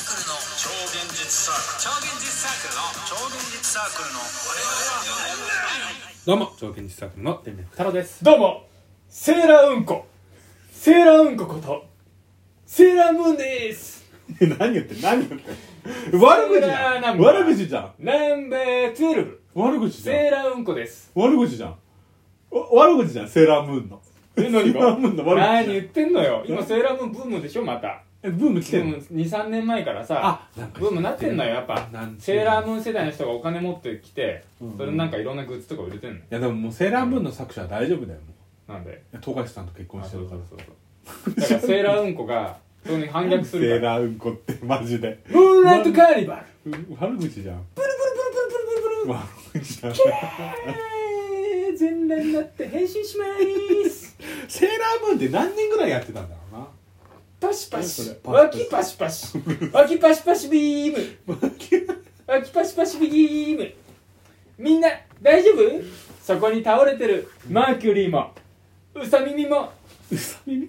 ークルの超現実サークル超現実サークルの超現実サークルの我々はどうも超現実サークルの天命太郎です。どうも、セーラーうんこ。セーラーうんここと、セーラームーンです。何言ってん何言ってん悪口じゃん。悪口じゃん。ナンバー12、悪口じゃん。セーラーうんこです。悪口じゃん。お悪口じゃんセーラームーンの。え、何セーラームーンの悪口何言ってんのよ。今セーラームーンブームでしょ、また。えブーム来てんの？2、3年前からさあ、なんかブームなってんのよ、やっぱ。なん。セーラームーン世代の人がお金持ってきてうん、それなんかいろんなグッズとか売れてんの。いやでももうセーラームーンの作者は大丈夫だよもなんで？う富樫さんと結婚あしてるから。そうそうそうそう。だからセーラーうんこが、そこに反逆すセるから。ーラーうんこってマジで。ムーンライトカーニバル。悪口じゃん。プルプルプルプルプルプル悪口じゃん。えー全裸になって変身しまーす。セーラームーンって何年ぐらいやってたんだろうなパシパシ。れパシパシ脇パシ。パシ脇パシパシビーム。脇パシ。パシビーム。みんな大丈夫？そこに倒れてる。マーキュリーも。ウサ耳も。うさ耳？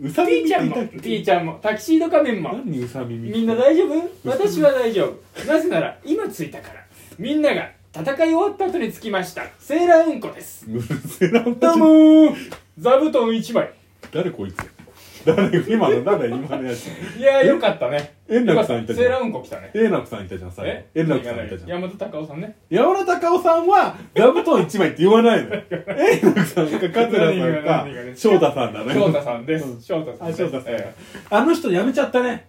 うさピ耳ーちゃんも。ピーちゃんも。タキシード仮面も。何うさ耳みんな大丈夫？私は大丈夫。なぜなら今着いたから。みんなが戦い終わった後に着きました。セーラーうんこです。うるせえなどうもー。座布団1枚。誰こいつ？誰今の誰今のやついやーよかったね。円楽さんいた。じゃん。セーラーうんこ来たね。円楽さんいたじゃん最後。え？円楽さんいたじゃん。山田隆夫さんね。山田隆夫さんは座布団一枚って言わないのよ。円楽さんか桂さん何がか何がね。翔太さんだね。翔太さんです。うん。翔太さんです。あ翔太さん。えあの人辞めちゃったね。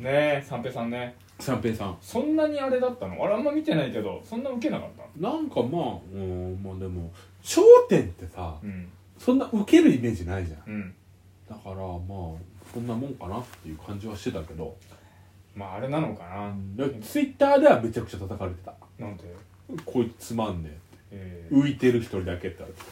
えねえ三平さんね。三平さん。そんなにあれだったの？あれあんま見てないけどそんなウケなかったなんかまあうんまあでも『笑点』ってさうん。そんなウケるイメージないじゃん。うんだからまあこんなもんかなっていう感じはしてたけど。まああれなのかな。ツイッターではめちゃくちゃ叩かれてた。なんてこいつつまんねえええ浮いてる一人だけって言われて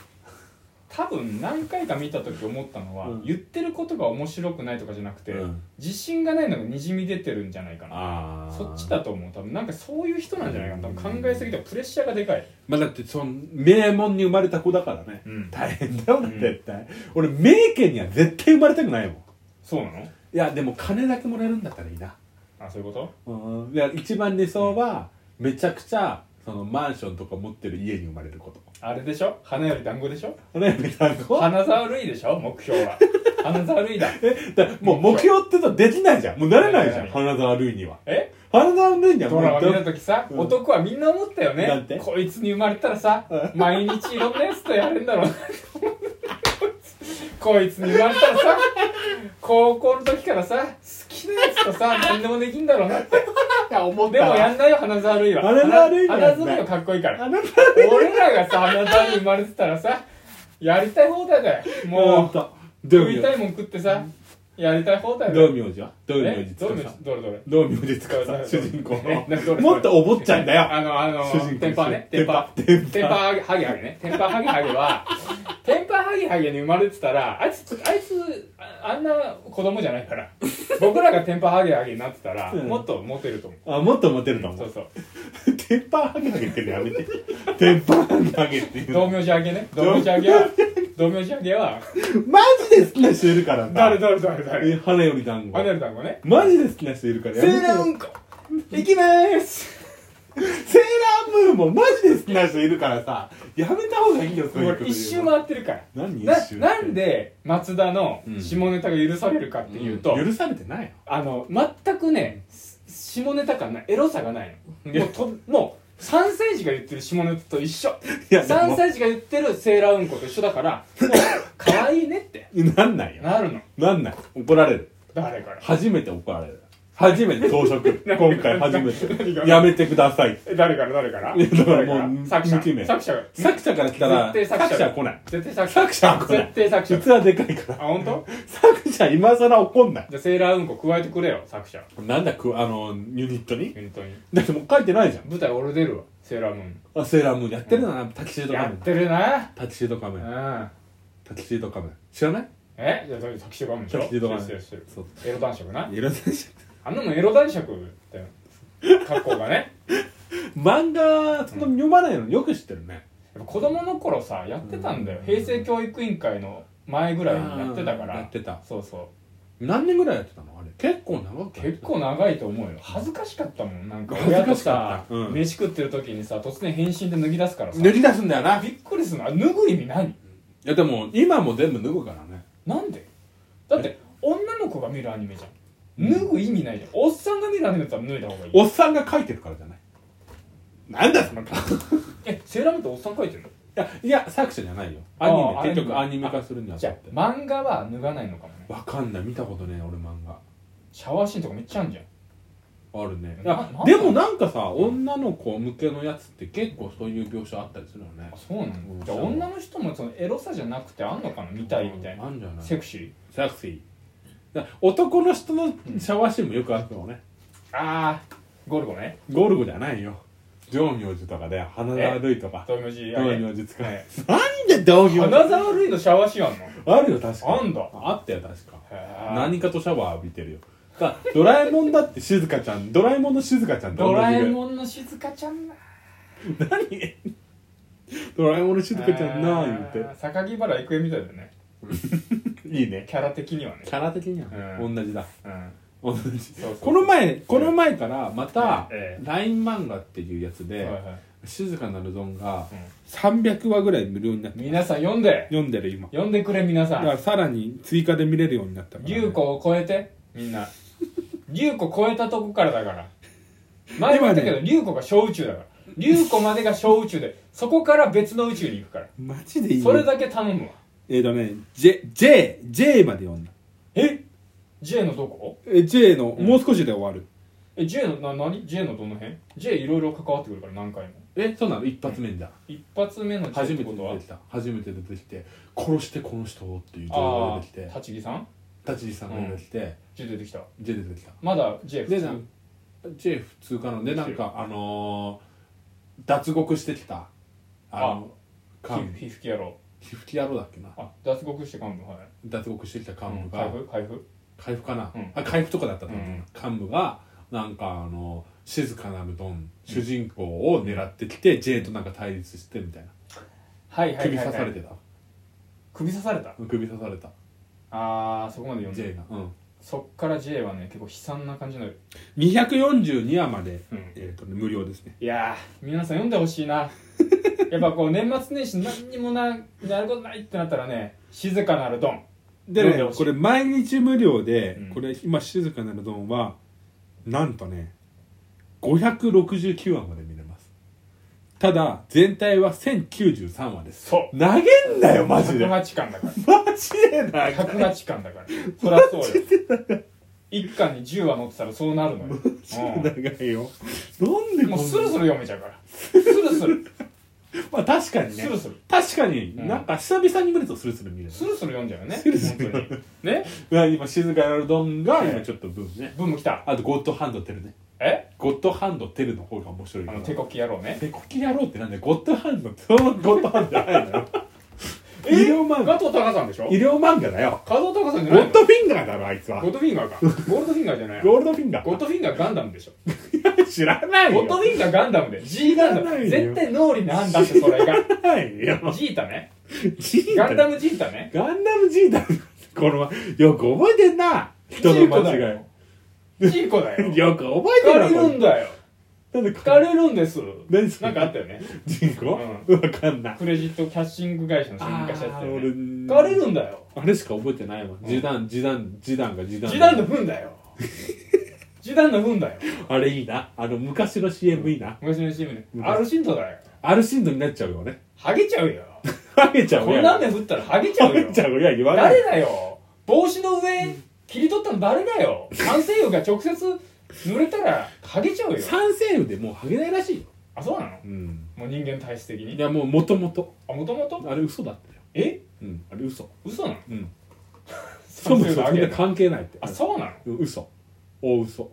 多分何回か見た時思ったのは、うん。言ってることが面白くないとかじゃなくて、うん。自信がないのがにじみ出てるんじゃないかな。そっちだと思う。多分なんかそういう人なんじゃないかな。多分考えすぎてプレッシャーがでかい。まあだってその名門に生まれた子だからね、うん。大変だよな絶対、俺名家には絶対生まれたくないもん。いそうなの？やでも金だけもらえるんだったらいいな。あそういうこと？うん。いや一番理想はめちゃくちゃそのマンションとか持ってる家に生まれること。あれでしょ？花より団子でしょ？ねみたいな花沢類でしょ？目標は。花沢類だ。えだもう目標ってさできないじゃん。もうなれないじゃん何花沢類には。え？花沢類にはドラマ見ただ時さ、うん。男はみんな思ったよね。なんて？こいつに生まれたらさ毎日いろんなやつとやれんだろうな。こいつに生まれたらさ高校の時からさ好きなやつとさ何でもできんだろうなって思でもやんないよ花沢類は。花沢類は。花沢類はかっこいいから。花俺らがさ花沢類生まれてたらさやりたい放題だよ。もうとどう食いたいもん食ってさやりたい放題だ道よ明寺は道明寺つかさ？どれ？どれ道明寺つかさ？主人公の。もっとお坊ちゃんだよ。あの、あのテンパーね。テンパー。テンパハゲハゲハゲね。テンパーハゲハゲは、テンパーハゲハゲに生まれてたら、あいつ、あいつ、ああんな子供じゃないから。僕らがテンパーハゲハゲになってたら、うんもっとモテると思う。あもっとモテると思そううそう。テンパーハゲハゲってのやめて テンパーハゲハゲっていう道の明寺ハゲね。道明寺ハゲは、道明寺ハゲは、マジで好きな人いるからさ誰誰誰誰？え花より団子アネルタンゴね。マジで好きな人いるからやセめてーラーうんこ。いきまーす。セーラームーンもマジで好きな人いるからさやめた方がいいよそういうこと俺一周回ってるから。な何一周？なんで松田のうん。下ネタが許されるかっていうと、許されてないよあの全くねす下ネタ感ない。エロさがないの。もうともう3歳児が言ってる下ネタと一緒。いやで3も歳児が言ってるセーラーうんこと一緒だからもう可愛いねって。なんないよ。なるの。なんない。怒られる。誰から？初めて怒られる初めて装飾。今回初めて。やめてください。え誰から誰から？いやだからもう作者。作者。が作者から来たら作者。作者は来ない。絶対作者。作者は来ない。絶対作者。実はでかいから。あ本当？作者今更怒んない。じゃあセーラーうんこ加えてくれよ作者。なんだくあのユニットに？本当に。だってもう書いてないじゃん。舞台俺出るわセーラームーあセーラームーン。やってるなタキシーンド仮面やってるな。タキシード仮面うん。タキシード仮面知らない？え？じゃあタキシード画面でしょ？タキシード仮面知ってる知ってるそう。エロ男色な。いろんなあんなのエロ男爵だよ格好がね。漫画そんな読まないのによく知ってるね。やっぱ子供の頃さやってたんだよ、うん。平成教育委員会の前ぐらいにやってたから。やってた。そうそう。何年ぐらいやってたの？あれ。結構長く結構長いと思うよ。恥ずかしかったもん。なんか恥ず親とかしかさ、った。うん。飯食ってる時にさ突然変身で脱ぎ出すからさ。塗り出すんだよな。びっくりするの。あ脱ぐ意味何いやでも今も全部脱ぐからね。なんで？だって女の子が見るアニメじゃん脱ぐ意味ないじゃん。おっさんが見るアニメだったら脱いだ方がいい。おっさんが書いてるからじゃない？なんだその顔。い えセーラームーンっておっさん書いてるのやいや作者じゃないよ。アニあーメ結局アニメ化するにはじゃあ漫画は脱がないのかもね。わかんない。見たことねえ俺漫画。シャワーシーンとかめっちゃあるじゃん。あるね。いなやでもなんかさ女の子向けのやつって結構そういう描写あったりするよね。あそうなうんのじゃあ女の人もそのエロさじゃなくてあんのかな？見たいみたいな。あんじゃない？セクシー。セクシー男の人のシャワーシーンもよくあるかもね。ああゴルゴね。ゴルゴじゃないよ。道明寺とかで花沢類とか。道明寺道明寺使う。はいなんで道明花沢類のシャワーシーンあんの？あるよ確か。あんだ。あったよ確か。何かとシャワー浴びてるよ。だドラえもんだって静香ちゃんドラえもんの静香ちゃんドラえもんの静香ちゃんな。何？ドラえもんの静香ちゃんな言って。榊原郁恵みたいだね いいね。キャラ的にはね。キャラ的にはうん。同じだ。うん。同じ。そうそうこの前この前からまたええ。LINE 漫画っていうやつではいはい。静かなるゾンがうん。300話ぐらい無料になって皆さん読んで。読んでる今。読んでくれ皆さだからんさらに追加で見れるようになったから。ね龍子を超えてみんな。龍子超えたとこからだから。前も言ったけど龍子が小宇宙だから。龍子までが小宇宙でそこから別の宇宙に行くから。マジでいい。それだけ頼むわえっとね J, J, J まで読んだ。え？J のどこ？え J のうん。もう少しで終わる。え J のな何？J のどの辺？J いろいろ関わってくるから何回も。えそうなの？一発目じゃん。一発目の J 初めてってことは？出てきた初めて出てきて殺してこの人をっていう情あ報があ出てきて。立木さん？立木さんが出てきて。J 出てきた。J 出てきた。まだ J 普通？でな J 普通かな？でなんかあのー、脱獄してきた。あの幹部皮膚き野郎皮膚野郎だっけな。あ脱獄して幹部はい。脱獄してきた幹部開が、封開封回復かな、うん。あ回復とかだったと思う、うん幹部がなんかあの静かなるドン主人公を狙ってきて、J となんか対立してみたいな。はいはい首はいはい。刺されてた、首刺された？首刺された。あーそこまで読んで J が。うん。そっから J はね結構悲惨な感じの。242話まで、うん。えーとね無料ですね。いやー皆さん読んでほしいな やっぱこう年末年始何にもなやることないってなったらね静かなるドン。でねこれ毎日無料で、うん。これ今静かなるドンはなんとね569話まで見れます。ただ全体は1093話です。そう。投げんなよマジで。マ108巻だから。ジで投げ108巻だから。そりゃそうよ。一巻に10話載ってたらそうなるのよ、長いよ。なんでうん、もうスルスル読めちゃうから。スルスル まあ確かにね。スルスル確かに、うん。なんか久々に見るとスルスル見るスルスル読んじゃうよね。スルスル本当に。ね。いや今静かなるドンがはい今ちょっとブームね。ブーム来た。あとゴッドハンドテルね。え？ゴッドハンドテルの方が面白いあの手こき野郎ね。手こき野郎ってなんだよ。ゴッドハンドってそのゴッドハンドじゃないのよ。医療漫画。加藤隆さんでしょ？医療漫画だよ。加藤隆さんじゴゃないの？ッドフィンガーだろあいつは。ゴッドフィンガーか。ゴールドフィンガーじゃないゴールドフィンガー。ゴッドフィンガーガンダムでしょ 知らないよ。ゴッドフィンガーガンダムで。G ガンダ知らないよ。ム絶対脳裏にあんだってそれが。ないよ。ジータね。ジータ。ガンダムジータね。ガンダムジータ。このよく覚えてんな。人の間違い。ジーコだよ。よ。く覚えて疲れるなるんだよ。なんで疲れ？るんです。何それ？なんかあったよね。ジンコ？うわかんない。クレジットキャッシング会社の人に昔やってたよ俺。ね疲れるんだよ。あれしか覚えてないわ。時短時短時短が時短時短の分だよ時短の分だよ。あれいいな。あの昔の CM いいな。昔の CM ね。昔。アルシンドだよ。アルシンドになっちゃうよねハゲちゃうよ。ハゲちゃうこんな雨降ったらハゲちゃうよ。ハゲちゃうよ。いや言わない誰だよ。帽子の上切り取ったの誰だよ。酸性油が直接濡れたらハゲちゃうよ。酸性雨でもうハゲないらしいよ。あそうなの？うん。もう人間体質的に？いやもうもともとあもともとあれ嘘だったよ。え？うんあれ嘘。嘘なの？うん。そもそもそんな関係ないって。あそうなの？うん嘘大嘘。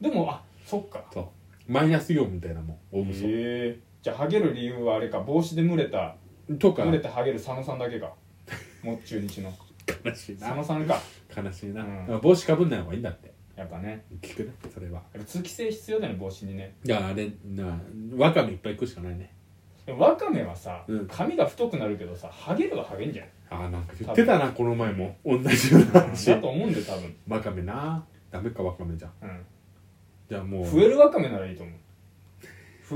でもあそっか。そう。マイナスイオンみたいなもん。大嘘。へえ。じゃあハゲる理由はあれか帽子で蒸れたとか。蒸れてハゲる佐野さんだけかもっ中日の。悲しい佐な野さんか。悲しいな、うん。帽子かぶんない方がいいんだって。やっぱね。聞くねそれは。やっぱ通気性必要だね帽子にね。いやあれなわかめいっぱい食うしかないね。でもわかめはさ、うん。髪が太くなるけどさハゲるはハゲんじゃん。あーなんか言ってたなこの前も。同じような話。だと思うんで多分、わかめなダメかわかめじゃん。うん、じゃあもう。増えるわかめならいいと思う。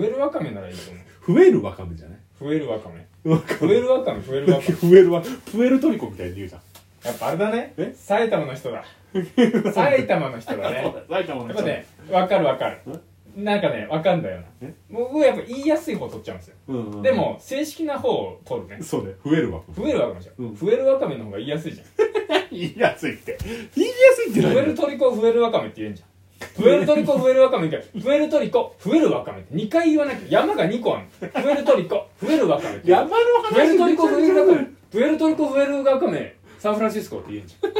増えるわかめならいいと思う。増えるわかめじゃない？増えるわかめ。わか増えるわかめ増えるわかめ。増えるわ増えるトリコみたいに言うじゃん。やっぱあれだね。え？埼玉の人だ。埼玉の人だね。埼玉やっぱねわかるわかるなんかねわかんだよな。え？僕やっぱ言いやすい方取っちゃうんですよ。うんうんでも正式な方を取るね。そうね増えるわ。増えるわかめじゃん、うん。増えるわかめの方が言いやすいじゃん。言いやすいって。言いやすいって増えるトリコ増えるわかめって言えんじゃん。増えるトリコ増えるわかめって増えるトリコ増えるわかめって。2回言わなきゃ山が2個ある増えるトリコ増えるわかめって。山の増えるトリ話コ増えるわかめ。増えるトリコ増えるわかめサンフランシスコって言えんじゃん。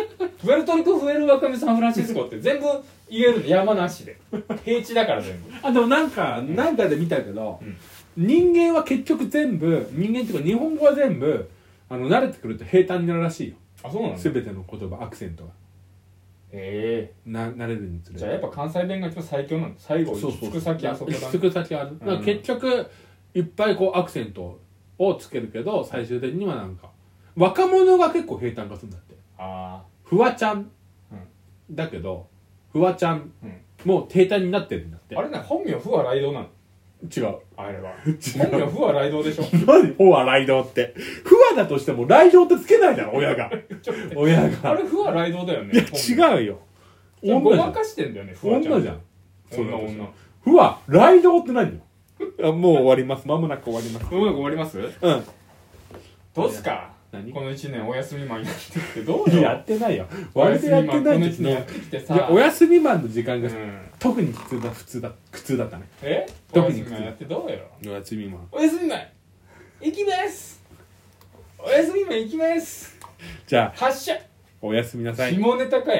増えるトリコ増えるわかめサンフランシスコって全部言えるの山なしで。平地だから全部。あでもなんかなんかで見たけど、人間は結局全部人間っていうか日本語は全部あの慣れてくると平坦になるらしいよ。あそうなの？全ての言葉アクセントが。え。な慣れるにつれえじゃあやっぱ関西弁が一番最強なの？最後行き着く先あそこだ行き着く先ある、だから結局いっぱいこうアクセントをつけるけど最終的にはなんか若者が結構平坦化するんだって。あフワちゃん、だけどフワちゃん、うん。もう平坦になってるんだって。ああれね本名不破雷道なの。違う。あれは。本名不破雷道でしょ。何フワライドって。フワだとしてもライドってつけないだろ親が。ちょっと待って親あがれ不破雷道だよねいや違うよ。じゃあごま女じゃんかしてんだよねフワちゃん。女じゃん。女女。フワライドって何よ？あもう終わります。まもなく終わります。もう終わります？うん。どうっすか？何？この1年お休みマンやってきてどう よ？やってないよ。お割とやってないけ1年やっどてきてさ。いやお休みマンの時間がうん。特に苦痛だ普通だ苦痛だった。ねえお特にやってどうよ？お休みマンお休みマン行きます。お休みマン行きます。じゃあ発射おやすみなさい。下ネタかい